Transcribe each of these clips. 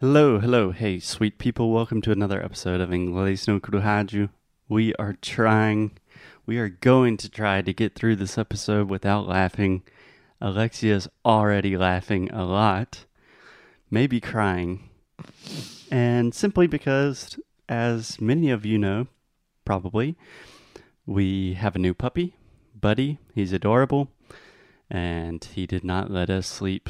Hello, hello, hey, sweet people. Welcome to another episode of Inglês no Crujaju. We are trying, we are going to try to get through this episode without laughing. Alexia's already laughing a lot, maybe crying. And simply because, as many of you know, probably, we have a new puppy, Buddy. He's adorable. And he did not let us sleep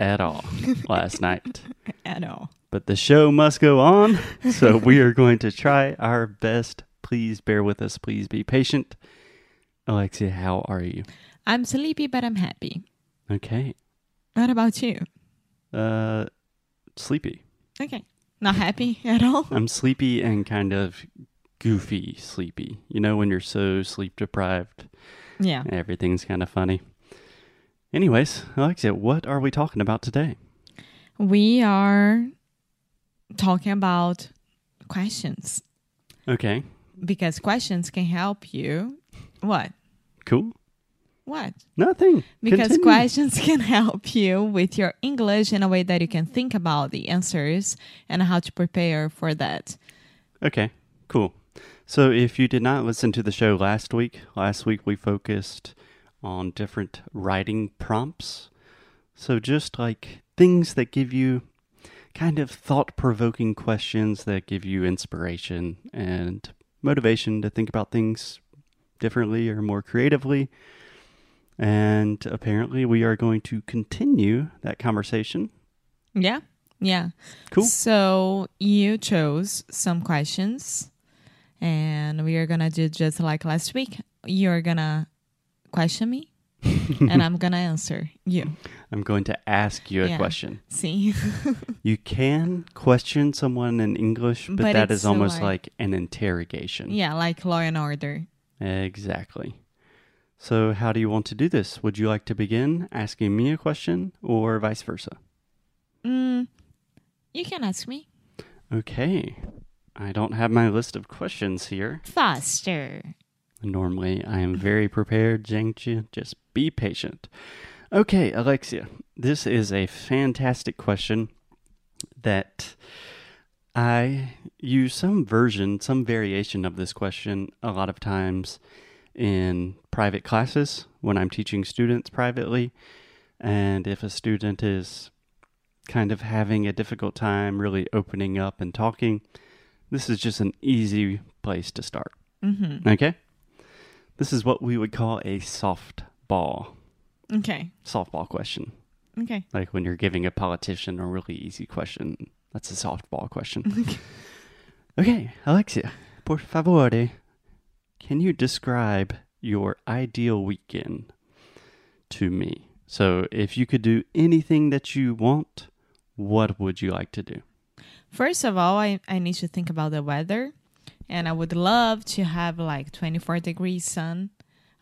at all last night. At all. But the show must go on, so we are going to try our best. Please bear with us. Please be patient. Alexia, how are you? I'm sleepy, but I'm happy. Okay. What about you? Uh, sleepy. Okay. Not happy at all? I'm sleepy and kind of goofy sleepy. You know, when you're so sleep deprived, Yeah. everything's kind of funny. Anyways, Alexia, what are we talking about today? We are talking about questions Okay, because questions can help you. What? cool. What? Nothing. Because Continue. questions can help you with your English in a way that you can think about the answers and how to prepare for that. Okay, cool. So if you did not listen to the show last week, last week we focused on different writing prompts. So just like things that give you kind of thought provoking questions that give you inspiration and motivation to think about things differently or more creatively. And apparently, we are going to continue that conversation. Yeah. Yeah. Cool. So you chose some questions, and we are gonna do just like last week. You're gonna question me, and I'm gonna answer you. I'm going to ask you a Yeah. question. See? You can question someone in English, but, But that it's almost like- like an interrogation. yeah, like law and order. Exactly. So, how do you want to do this? Would you like to begin asking me a question or vice versa? Mm, you can ask me Okay. I don't have my list of questions here. faster. Normally, I am very prepared, Jiangqi. Just be patient. Okay, Alexia, this is a fantastic question that I use some version, some variation of this question a lot of times in private classes when I'm teaching students privately. And if a student is kind of having a difficult time really opening up and talking, this is just an easy place to start. Mm-hmm. Okay? This is what we would call a softball. Okay. Softball question. Okay. Like when you're giving a politician a really easy question. That's a softball question. okay, Alexia, por favore, can you describe your ideal weekend to me? So if you could do anything that you want, what would you like to do? First of all, I, I need to think about the weather, and I would love to have like 24 degrees sun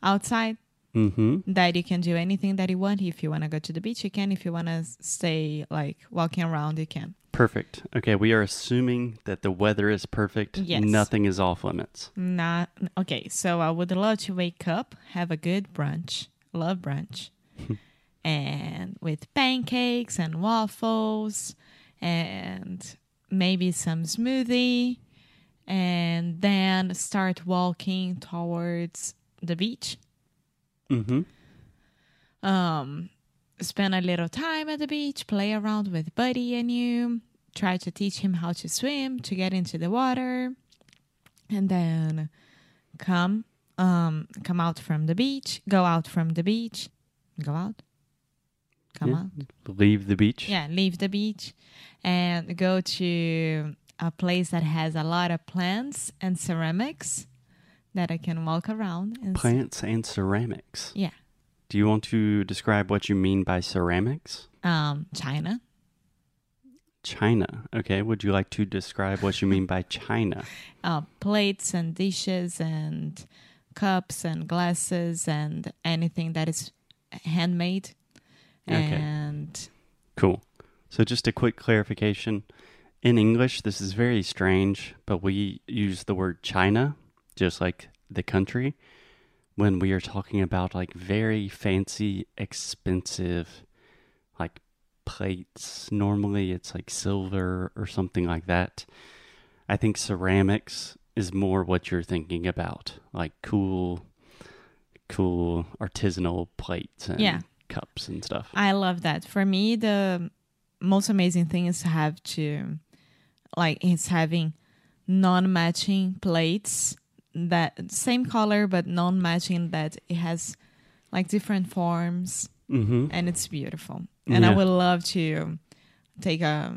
outside. Mm-hmm. that you can do anything that you want. If you want to go to the beach, you can. If you want to stay like walking around, you can. Perfect. Okay, we are assuming that the weather is perfect. Yes. Nothing is off limits. Not okay. So I would love to wake up, have a good brunch. Love brunch, and with pancakes and waffles, and maybe some smoothie, and then start walking towards the beach. Mm-hmm. um, spend a little time at the beach, play around with Buddy and you, try to teach him how to swim, to get into the water, and then come um come out from the beach, go out from the beach, go out, come Yeah. out, Leave the beach. yeah, leave the beach, and go to a place that has a lot of plants and ceramics that I can walk around and see. Plants and ceramics. Yeah. Do you want to describe what you mean by ceramics? Um, China. China. Okay. Would you like to describe what you mean by China? uh, plates and dishes and cups and glasses and anything that is handmade. Okay. And Cool. So, just a quick clarification. In English, this is very strange, but we use the word China, just like the country, when we are talking about like very fancy, expensive, like plates. Normally it's like silver or something like that. I think ceramics is more what you're thinking about, like cool, cool artisanal plates and Yeah. cups and stuff. I love that. For me, the most amazing thing is to have to, like, it's having non-matching plates that same color but non-matching that it has like different forms Mm-hmm. and it's beautiful. And I would love to take a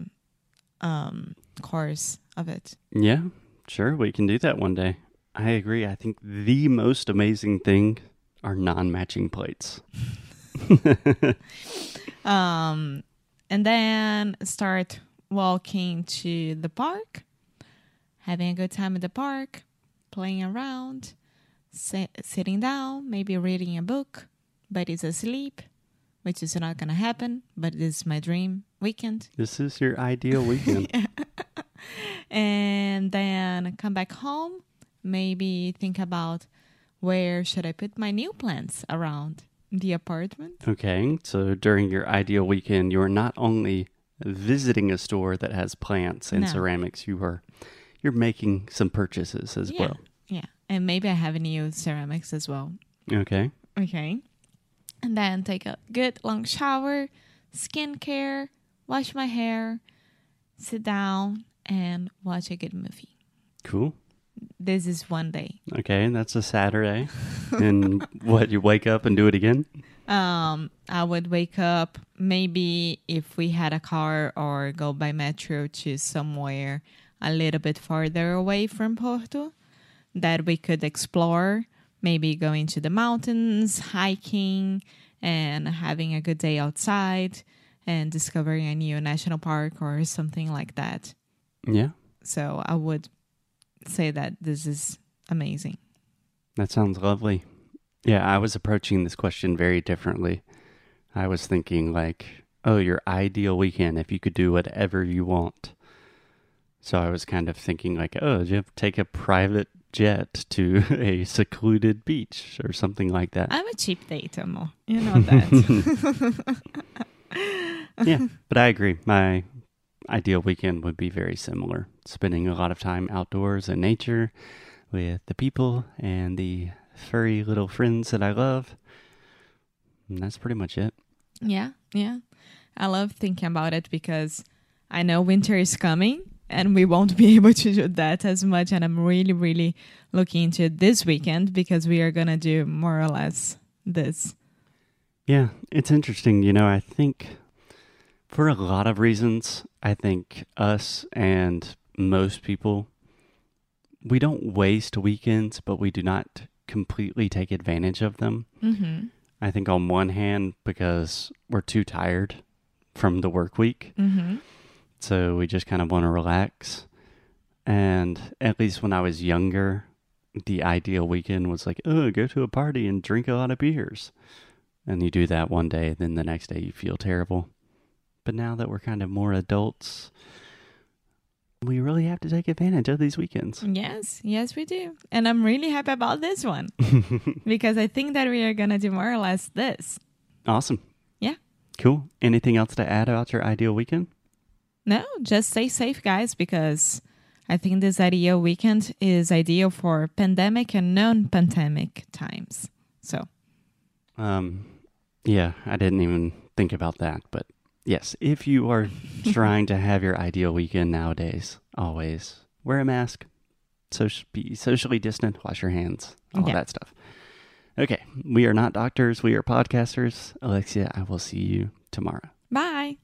um course of it. Yeah, sure, we can do that one day. I agree. I think the most amazing thing are non-matching plates. Um and then start walking to the park, having a good time at the park, playing around, sit, sitting down, maybe reading a book, but it's asleep, which is not going to happen, but it is my dream weekend. this is your ideal weekend. and then come back home maybe think about where should i put my new plants around the apartment Okay, so during your ideal weekend, you are not only visiting a store that has plants and No. ceramics, you are you're making some purchases as yeah well. yeah and maybe i have a new ceramics as well Okay. okay and then take a good long shower skincare wash my hair sit down and watch a good movie Cool. this is one day Okay, and that's a Saturday. and what, you wake up and do it again? Um, I would wake up maybe if we had a car or go by metro to somewhere a little bit farther away from Porto that we could explore, maybe going to the mountains, hiking, and having a good day outside and discovering a new national park or something like that. Yeah. So I would say that this is amazing. That sounds lovely. Yeah, I was approaching this question very differently. I was thinking like, oh, your ideal weekend if you could do whatever you want. So I was kind of thinking like, oh, you have to take a private jet to a secluded beach or something like that. I'm a cheap date, amor. You know that. yeah, but I agree. My ideal weekend would be very similar. Spending a lot of time outdoors in nature with the people and the furry little friends that I love. And that's pretty much it. Yeah, yeah. I love thinking about it because I know winter is coming and we won't be able to do that as much. And I'm really, really looking into it this weekend because we are going to do more or less this. Yeah, it's interesting. You know, I think for a lot of reasons, I think us and most people, we don't waste weekends, but we do not completely take advantage of them. Mm-hmm. I think on one hand, because we're too tired from the work week, Mm-hmm. so we just kind of want to relax. And at least when I was younger, the ideal weekend was like, oh, go to a party and drink a lot of beers. And you do that one day, then the next day you feel terrible. But now that we're kind of more adults, we really have to take advantage of these weekends. Yes, yes, we do. And I'm really happy about this one because I think that we are going to do more or less this. awesome. Yeah. Cool. Anything else to add about your ideal weekend? No, just stay safe, guys, because I think this ideal weekend is ideal for pandemic and non pandemic times. So, Um, yeah, I didn't even think about that, but yes, if you are trying to have your ideal weekend nowadays, always wear a mask, so be socially distant, wash your hands, all Yeah. that stuff. Okay, we are not doctors, we are podcasters. Alexia, I will see you tomorrow. bye.